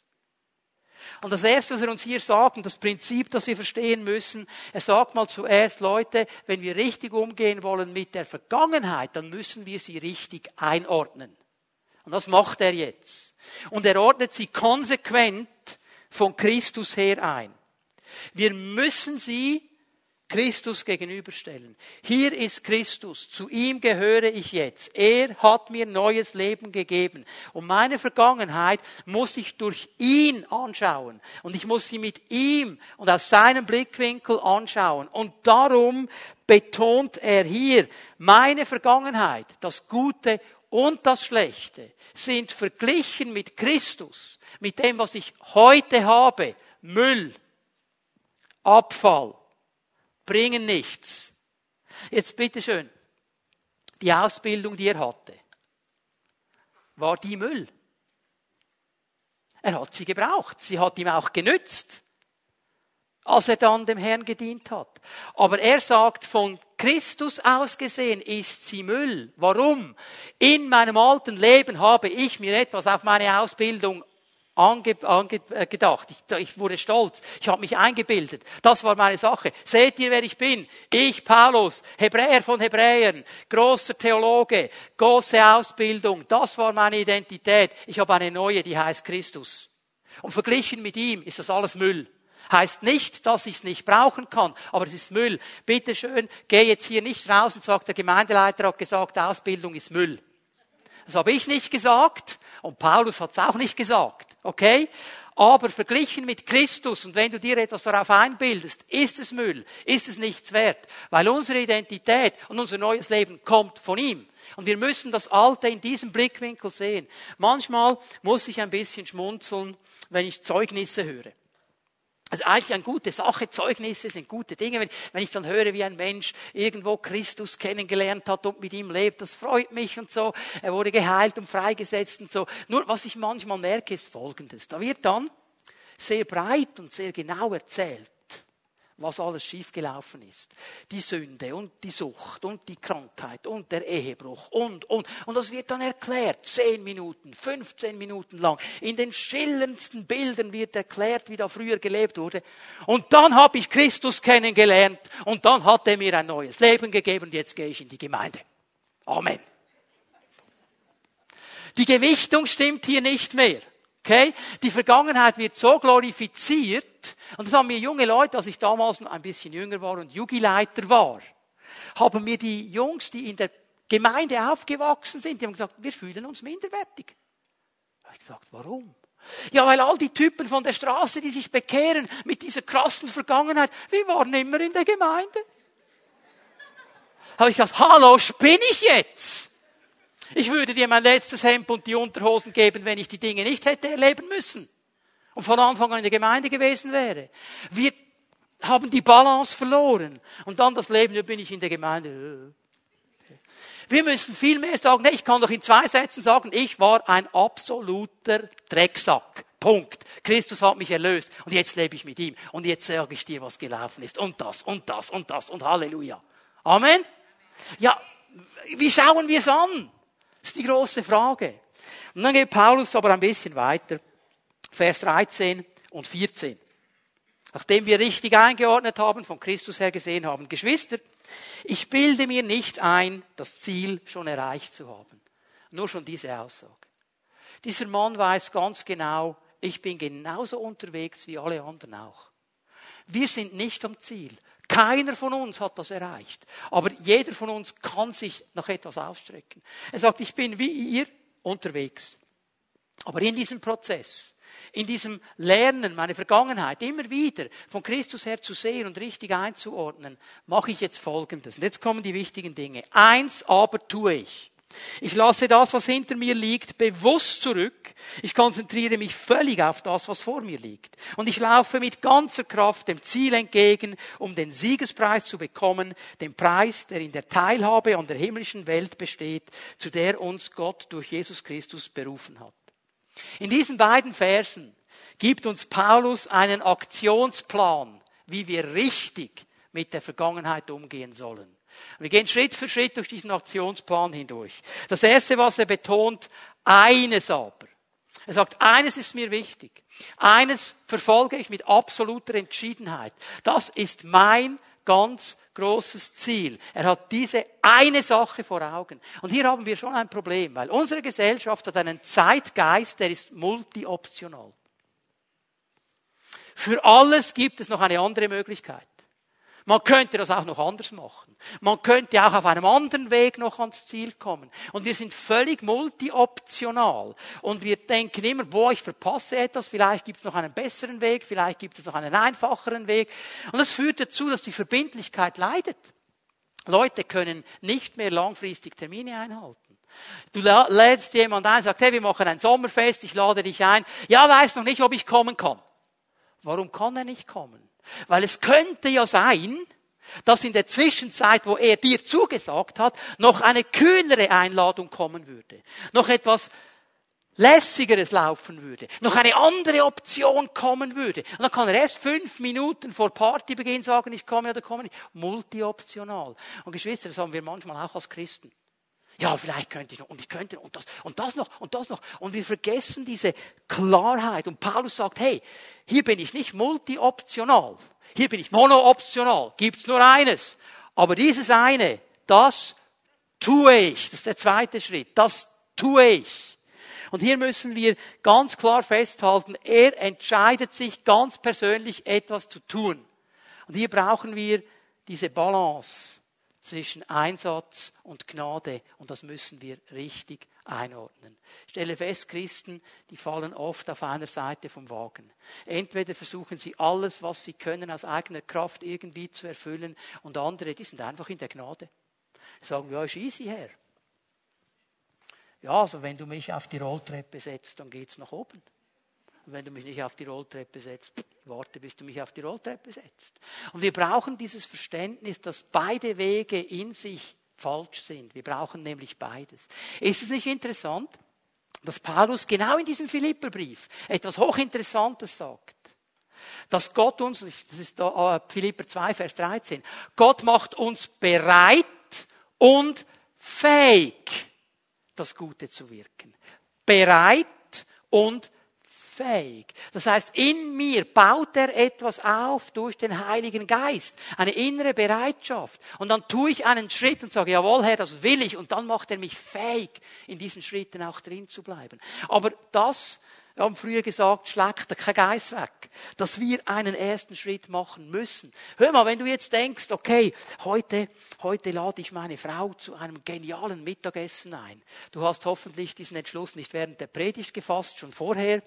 Und das Erste, was er uns hier sagt, und das Prinzip, das wir verstehen müssen, er sagt mal zuerst, Leute, wenn wir richtig umgehen wollen mit der Vergangenheit, dann müssen wir sie richtig einordnen. Und das macht er jetzt. Und er ordnet sie konsequent von Christus her ein. Wir müssen sie Christus gegenüberstellen. Hier ist Christus, zu ihm gehöre ich jetzt. Er hat mir neues Leben gegeben. Und meine Vergangenheit muss ich durch ihn anschauen. Und ich muss sie mit ihm und aus seinem Blickwinkel anschauen. Und darum betont er hier, meine Vergangenheit, das Gute und das Schlechte, sind verglichen mit Christus, mit dem, was ich heute habe, Müll, Abfall bringen nichts. Jetzt bitteschön. Die Ausbildung, die er hatte, war die Müll. Er hat sie gebraucht. Sie hat ihm auch genützt, als er dann dem Herrn gedient hat. Aber er sagt, von Christus aus gesehen ist sie Müll. Warum? In meinem alten Leben habe ich mir etwas auf meine Ausbildung angedacht. Ich, ich wurde stolz. Ich habe mich eingebildet. Das war meine Sache. Seht ihr, wer ich bin? Ich, Paulus, Hebräer von Hebräern, großer Theologe, große Ausbildung. Das war meine Identität. Ich habe eine neue, die heißt Christus. Und verglichen mit ihm ist das alles Müll. Heißt nicht, dass ich es nicht brauchen kann, aber es ist Müll. Bitte schön, geh jetzt hier nicht raus und sag, der Gemeindeleiter hat gesagt, Ausbildung ist Müll. Das habe ich nicht gesagt und Paulus hat es auch nicht gesagt. Okay? Aber verglichen mit Christus und wenn du dir etwas darauf einbildest, ist es Müll, ist es nichts wert, weil unsere Identität und unser neues Leben kommt von ihm. Und wir müssen das Alte in diesem Blickwinkel sehen. Manchmal muss ich ein bisschen schmunzeln, wenn ich Zeugnisse höre. Also eigentlich eine gute Sache, Zeugnisse sind gute Dinge. Wenn, wenn, ich dann höre, wie ein Mensch irgendwo Christus kennengelernt hat und mit ihm lebt, das freut mich und so. Er wurde geheilt und freigesetzt und so. Nur was ich manchmal merke, ist Folgendes. Da wird dann sehr breit und sehr genau erzählt, was alles schiefgelaufen ist. Die Sünde und die Sucht und die Krankheit und der Ehebruch und, und. Und das wird dann erklärt. Zehn Minuten, 15 Minuten lang. In den schillerndsten Bildern wird erklärt, wie da früher gelebt wurde. Und dann habe ich Christus kennengelernt und dann hat er mir ein neues Leben gegeben und jetzt gehe ich in die Gemeinde. Amen. Die Gewichtung stimmt hier nicht mehr. Okay? Die Vergangenheit wird so glorifiziert. Und das haben mir junge Leute, als ich damals ein bisschen jünger war und Jugileiter war, haben mir die Jungs, die in der Gemeinde aufgewachsen sind, die haben gesagt, wir fühlen uns minderwertig. Da habe ich gesagt, warum? Ja, weil all die Typen von der Straße, die sich bekehren mit dieser krassen Vergangenheit, wir waren immer in der Gemeinde. Da habe ich gesagt, hallo, spinne ich jetzt? Ich würde dir mein letztes Hemd und die Unterhosen geben, wenn ich die Dinge nicht hätte erleben müssen und von Anfang an in der Gemeinde gewesen wäre. Wir haben die Balance verloren und dann das Leben, da bin ich in der Gemeinde. Wir müssen viel mehr sagen, ich kann doch in zwei Sätzen sagen, ich war ein absoluter Drecksack. Punkt. Christus hat mich erlöst und jetzt lebe ich mit ihm und jetzt sage ich dir, was gelaufen ist und das und das und das und Halleluja. Amen. Ja, wie schauen wir es an? Das ist die große Frage. Und dann geht Paulus aber ein bisschen weiter. Vers 13 und 14. Nachdem wir richtig eingeordnet haben, von Christus her gesehen haben, Geschwister, ich bilde mir nicht ein, das Ziel schon erreicht zu haben. Nur schon diese Aussage. Dieser Mann weiß ganz genau, ich bin genauso unterwegs wie alle anderen auch. Wir sind nicht am Ziel. Keiner von uns hat das erreicht. Aber jeder von uns kann sich nach etwas ausstrecken. Er sagt, ich bin wie ihr unterwegs. Aber in diesem Prozess, in diesem Lernen, meine Vergangenheit immer wieder von Christus her zu sehen und richtig einzuordnen, mache ich jetzt Folgendes. Und jetzt kommen die wichtigen Dinge. Eins aber tue ich. Ich lasse das, was hinter mir liegt, bewusst zurück. Ich konzentriere mich völlig auf das, was vor mir liegt. Und ich laufe mit ganzer Kraft dem Ziel entgegen, um den Siegespreis zu bekommen, den Preis, der in der Teilhabe an der himmlischen Welt besteht, zu der uns Gott durch Jesus Christus berufen hat. In diesen beiden Versen gibt uns Paulus einen Aktionsplan, wie wir richtig mit der Vergangenheit umgehen sollen. Wir gehen Schritt für Schritt durch diesen Aktionsplan hindurch. Das erste, was er betont, eines aber. Er sagt, eines ist mir wichtig. Eines verfolge ich mit absoluter Entschiedenheit. Das ist mein ganz großes Ziel. Er hat diese eine Sache vor Augen. Und hier haben wir schon ein Problem, weil unsere Gesellschaft hat einen Zeitgeist, der ist multioptional. Für alles gibt es noch eine andere Möglichkeit. Man könnte das auch noch anders machen. Man könnte auch auf einem anderen Weg noch ans Ziel kommen. Und wir sind völlig multioptional. Und wir denken immer, boah, ich verpasse etwas, vielleicht gibt es noch einen besseren Weg, vielleicht gibt es noch einen einfacheren Weg. Und das führt dazu, dass die Verbindlichkeit leidet. Leute können nicht mehr langfristig Termine einhalten. Du lädst jemand ein, sagst, hey, wir machen ein Sommerfest, ich lade dich ein. Ja, weiß noch nicht, ob ich kommen kann. Warum kann er nicht kommen? Weil es könnte ja sein, dass in der Zwischenzeit, wo er dir zugesagt hat, noch eine kühnere Einladung kommen würde. Noch etwas lässigeres laufen würde. Noch eine andere Option kommen würde. Und dann kann er erst fünf Minuten vor Partybeginn sagen, ich komme oder komme nicht. Multioptional. Und Geschwister, das haben wir manchmal auch als Christen. Ja, vielleicht könnte ich noch, und ich könnte noch, und das, und das noch, und das noch. Und wir vergessen diese Klarheit. Und Paulus sagt, hey, hier bin ich nicht multioptional. Hier bin ich monooptional. Gibt's nur eines. Aber dieses eine, das tue ich. Das ist der zweite Schritt. Das tue ich. Und hier müssen wir ganz klar festhalten, er entscheidet sich ganz persönlich etwas zu tun. Und hier brauchen wir diese Balance zwischen Einsatz und Gnade und das müssen wir richtig einordnen. Ich stelle fest, Christen, die fallen oft auf einer Seite vom Wagen. Entweder versuchen sie alles, was sie können, aus eigener Kraft irgendwie zu erfüllen und andere, die sind einfach in der Gnade. Sagen, ja, ist easy, Herr. Ja, also wenn du mich auf die Rolltreppe setzt, dann geht's nach oben. Und wenn du mich nicht auf die Rolltreppe setzt, warte, bis du mich auf die Rolltreppe setzt. Und wir brauchen dieses Verständnis, dass beide Wege in sich falsch sind. Wir brauchen nämlich beides. Ist es nicht interessant, dass Paulus genau in diesem Philipperbrief etwas hochinteressantes sagt? Dass Gott uns, das ist da, äh, Philipper 2, Vers 13, Gott macht uns bereit und fähig, das Gute zu wirken. Bereit und fähig. Das heißt, in mir baut er etwas auf durch den Heiligen Geist. Eine innere Bereitschaft. Und dann tue ich einen Schritt und sage, jawohl, Herr, das will ich. Und dann macht er mich fähig, in diesen Schritten auch drin zu bleiben. Aber das wir haben früher gesagt, schlägt kein Geist weg. Dass wir einen ersten Schritt machen müssen. Hör mal, wenn du jetzt denkst, okay, heute, heute lade ich meine Frau zu einem genialen Mittagessen ein. Du hast hoffentlich diesen Entschluss nicht während der Predigt gefasst, schon vorher.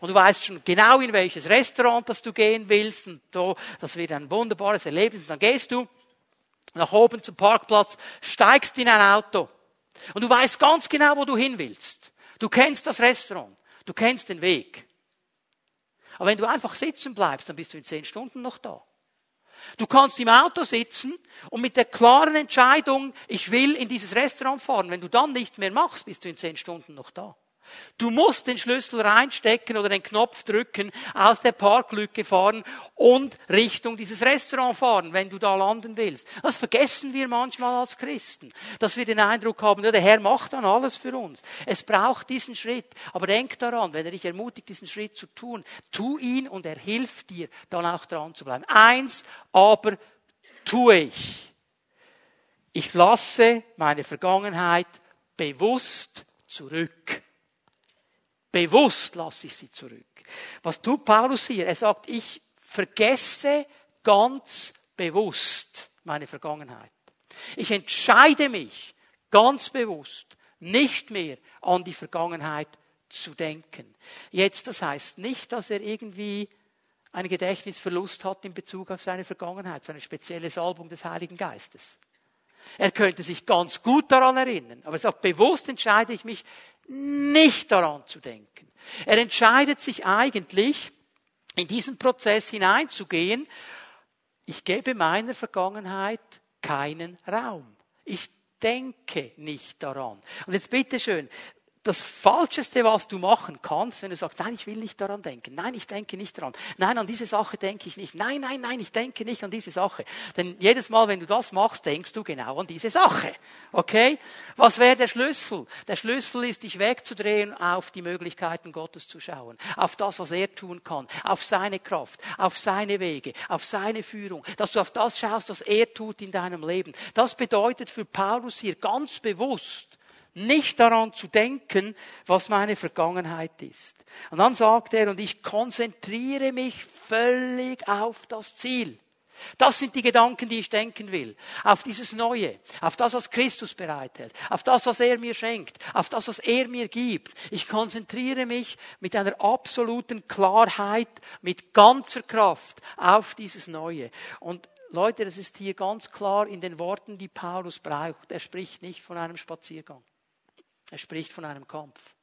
Und du weißt schon genau, in welches Restaurant das du gehen willst. Und so, das wird ein wunderbares Erlebnis. Und dann gehst du nach oben zum Parkplatz, steigst in ein Auto. Und du weißt ganz genau, wo du hin willst. Du kennst das Restaurant. Du kennst den Weg. Aber wenn du einfach sitzen bleibst, dann bist du in zehn Stunden noch da. Du kannst im Auto sitzen und mit der klaren Entscheidung, ich will in dieses Restaurant fahren, wenn du dann nicht mehr machst, bist du in zehn Stunden noch da. Du musst den Schlüssel reinstecken oder den Knopf drücken, aus der Parklücke fahren und Richtung dieses Restaurant fahren, wenn du da landen willst. Das vergessen wir manchmal als Christen, dass wir den Eindruck haben, ja, der Herr macht dann alles für uns. Es braucht diesen Schritt. Aber denk daran, wenn er dich ermutigt, diesen Schritt zu tun, tu ihn und er hilft dir, dann auch dran zu bleiben. Eins aber tue ich. Ich lasse meine Vergangenheit bewusst zurück. Bewusst lasse ich sie zurück. Was tut Paulus hier? Er sagt, ich vergesse ganz bewusst meine Vergangenheit. Ich entscheide mich ganz bewusst, nicht mehr an die Vergangenheit zu denken. Jetzt, das heißt nicht, dass er irgendwie einen Gedächtnisverlust hat in Bezug auf seine Vergangenheit, so eine spezielle Salbung des Heiligen Geistes. Er könnte sich ganz gut daran erinnern, aber er sagt, bewusst entscheide ich mich, nicht daran zu denken. Er entscheidet sich eigentlich, in diesen Prozess hineinzugehen, ich gebe meiner Vergangenheit keinen Raum. Ich denke nicht daran. Und jetzt bitteschön, das Falscheste, was du machen kannst, wenn du sagst, nein, ich will nicht daran denken, nein, ich denke nicht daran, nein, an diese Sache denke ich nicht, nein, nein, nein, ich denke nicht an diese Sache. Denn jedes Mal, wenn du das machst, denkst du genau an diese Sache. Okay? Was wäre der Schlüssel? Der Schlüssel ist, dich wegzudrehen, auf die Möglichkeiten Gottes zu schauen, auf das, was er tun kann, auf seine Kraft, auf seine Wege, auf seine Führung, dass du auf das schaust, was er tut in deinem Leben. Das bedeutet für Paulus hier ganz bewusst, nicht daran zu denken, was meine Vergangenheit ist. Und dann sagt er, und ich konzentriere mich völlig auf das Ziel. Das sind die Gedanken, die ich denken will. Auf dieses Neue, auf das, was Christus bereithält, auf das, was er mir schenkt, auf das, was er mir gibt. Ich konzentriere mich mit einer absoluten Klarheit, mit ganzer Kraft auf dieses Neue. Und Leute, das ist hier ganz klar in den Worten, die Paulus braucht. Er spricht nicht von einem Spaziergang. Er spricht von einem Kampf.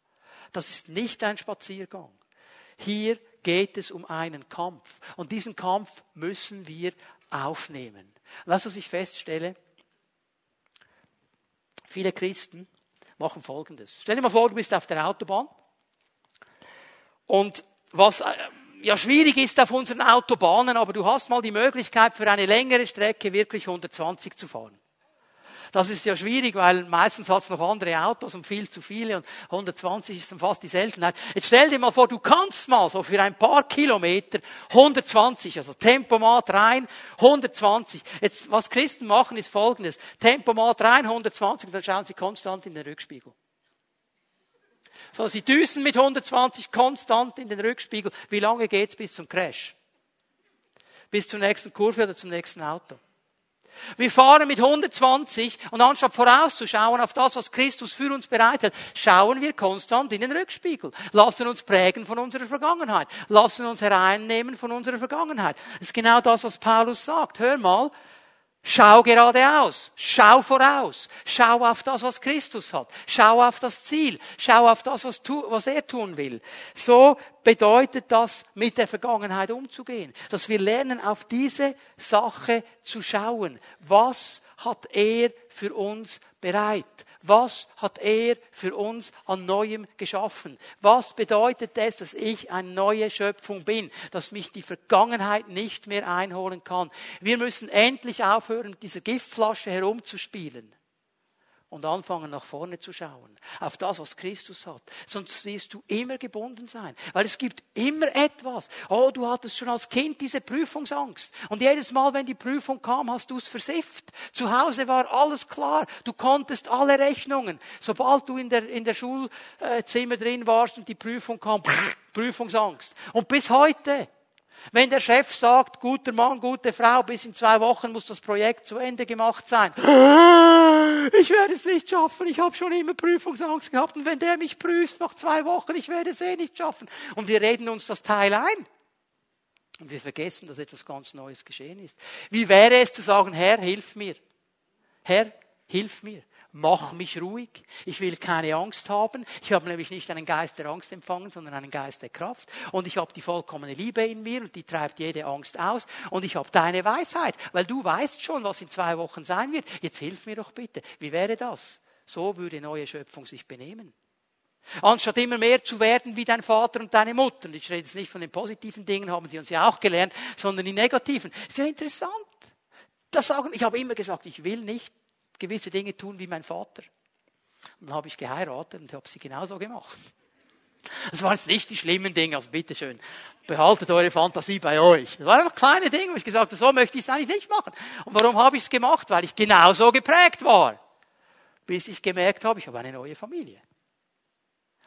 Das ist nicht ein Spaziergang. Hier geht es um einen Kampf. Und diesen Kampf müssen wir aufnehmen. Was, was ich feststelle, viele Christen machen Folgendes. Stell dir mal vor, du bist auf der Autobahn. Und was äh, ja schwierig ist auf unseren Autobahnen, aber du hast mal die Möglichkeit für eine längere Strecke wirklich 120 zu fahren. Das ist ja schwierig, weil meistens hat es noch andere Autos und viel zu viele und 120 ist dann fast die Seltenheit. Jetzt stell dir mal vor, du kannst mal so für ein paar Kilometer 120, also Tempomat rein, 120. Jetzt, was Christen machen, ist folgendes. Tempomat rein, 120 und dann schauen sie konstant in den Rückspiegel. So, sie düsen mit 120 konstant in den Rückspiegel. Wie lange geht's bis zum Crash? Bis zur nächsten Kurve oder zum nächsten Auto? Wir fahren mit 120 und anstatt vorauszuschauen auf das, was Christus für uns bereitet, schauen wir konstant in den Rückspiegel, lassen uns prägen von unserer Vergangenheit, lassen uns hereinnehmen von unserer Vergangenheit. Das ist genau das, was Paulus sagt. Hör mal, Schau geradeaus, schau voraus, schau auf das, was Christus hat, schau auf das Ziel, schau auf das, was, tu, was er tun will. So bedeutet das, mit der Vergangenheit umzugehen, dass wir lernen, auf diese Sache zu schauen. Was hat er für uns bereit? Was hat er für uns an Neuem geschaffen? Was bedeutet es, dass ich eine neue Schöpfung bin, dass mich die Vergangenheit nicht mehr einholen kann? Wir müssen endlich aufhören, mit dieser Giftflasche herumzuspielen und anfangen nach vorne zu schauen, auf das, was Christus hat. Sonst wirst du immer gebunden sein, weil es gibt immer etwas. Oh, du hattest schon als Kind diese Prüfungsangst und jedes Mal, wenn die Prüfung kam, hast du es versifft. Zu Hause war alles klar, du konntest alle Rechnungen. Sobald du in der, in der Schulzimmer drin warst und die Prüfung kam, [laughs] Prüfungsangst. Und bis heute, wenn der Chef sagt, guter Mann, gute Frau, bis in zwei Wochen muss das Projekt zu Ende gemacht sein. [gasps] Ich werde es nicht schaffen. Ich habe schon immer Prüfungsangst gehabt. Und wenn der mich prüft nach zwei Wochen, ich werde es eh nicht schaffen. Und wir reden uns das Teil ein. Und wir vergessen, dass etwas ganz Neues geschehen ist. Wie wäre es zu sagen, Herr, hilf mir. Herr, hilf mir mach mich ruhig. Ich will keine Angst haben. Ich habe nämlich nicht einen Geist der Angst empfangen, sondern einen Geist der Kraft. Und ich habe die vollkommene Liebe in mir und die treibt jede Angst aus. Und ich habe deine Weisheit, weil du weißt schon, was in zwei Wochen sein wird. Jetzt hilf mir doch bitte. Wie wäre das? So würde neue Schöpfung sich benehmen. Anstatt immer mehr zu werden wie dein Vater und deine Mutter. Und ich rede jetzt nicht von den positiven Dingen, haben sie uns ja auch gelernt, sondern die negativen. Sehr interessant. Das sagen, ich habe immer gesagt, ich will nicht gewisse Dinge tun wie mein Vater. Und dann habe ich geheiratet und habe sie genauso gemacht. Das waren jetzt nicht die schlimmen Dinge, also bitteschön, behaltet eure Fantasie bei euch. Das waren einfach kleine Dinge, wo ich gesagt habe, so möchte ich es eigentlich nicht machen. Und warum habe ich es gemacht? Weil ich genauso geprägt war. Bis ich gemerkt habe, ich habe eine neue Familie.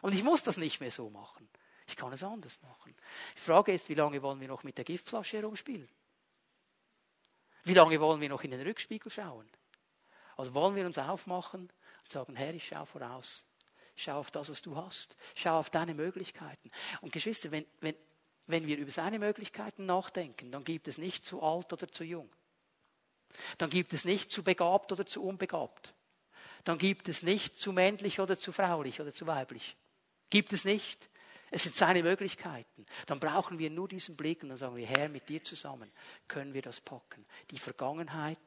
Und ich muss das nicht mehr so machen. Ich kann es anders machen. Die Frage ist, wie lange wollen wir noch mit der Giftflasche herumspielen? Wie lange wollen wir noch in den Rückspiegel schauen? Also wollen wir uns aufmachen und sagen, Herr, ich schaue voraus. Ich schaue auf das, was du hast. Ich schaue auf deine Möglichkeiten. Und Geschwister, wenn, wenn, wenn wir über seine Möglichkeiten nachdenken, dann gibt es nicht zu alt oder zu jung. Dann gibt es nicht zu begabt oder zu unbegabt. Dann gibt es nicht zu männlich oder zu fraulich oder zu weiblich. Gibt es nicht. Es sind seine Möglichkeiten. Dann brauchen wir nur diesen Blick und dann sagen wir, Herr, mit dir zusammen können wir das packen. Die Vergangenheit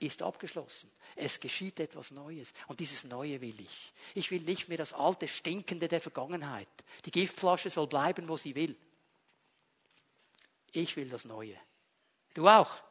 ist abgeschlossen. Es geschieht etwas Neues. Und dieses Neue will ich. Ich will nicht mehr das alte Stinkende der Vergangenheit. Die Giftflasche soll bleiben, wo sie will. Ich will das Neue. Du auch.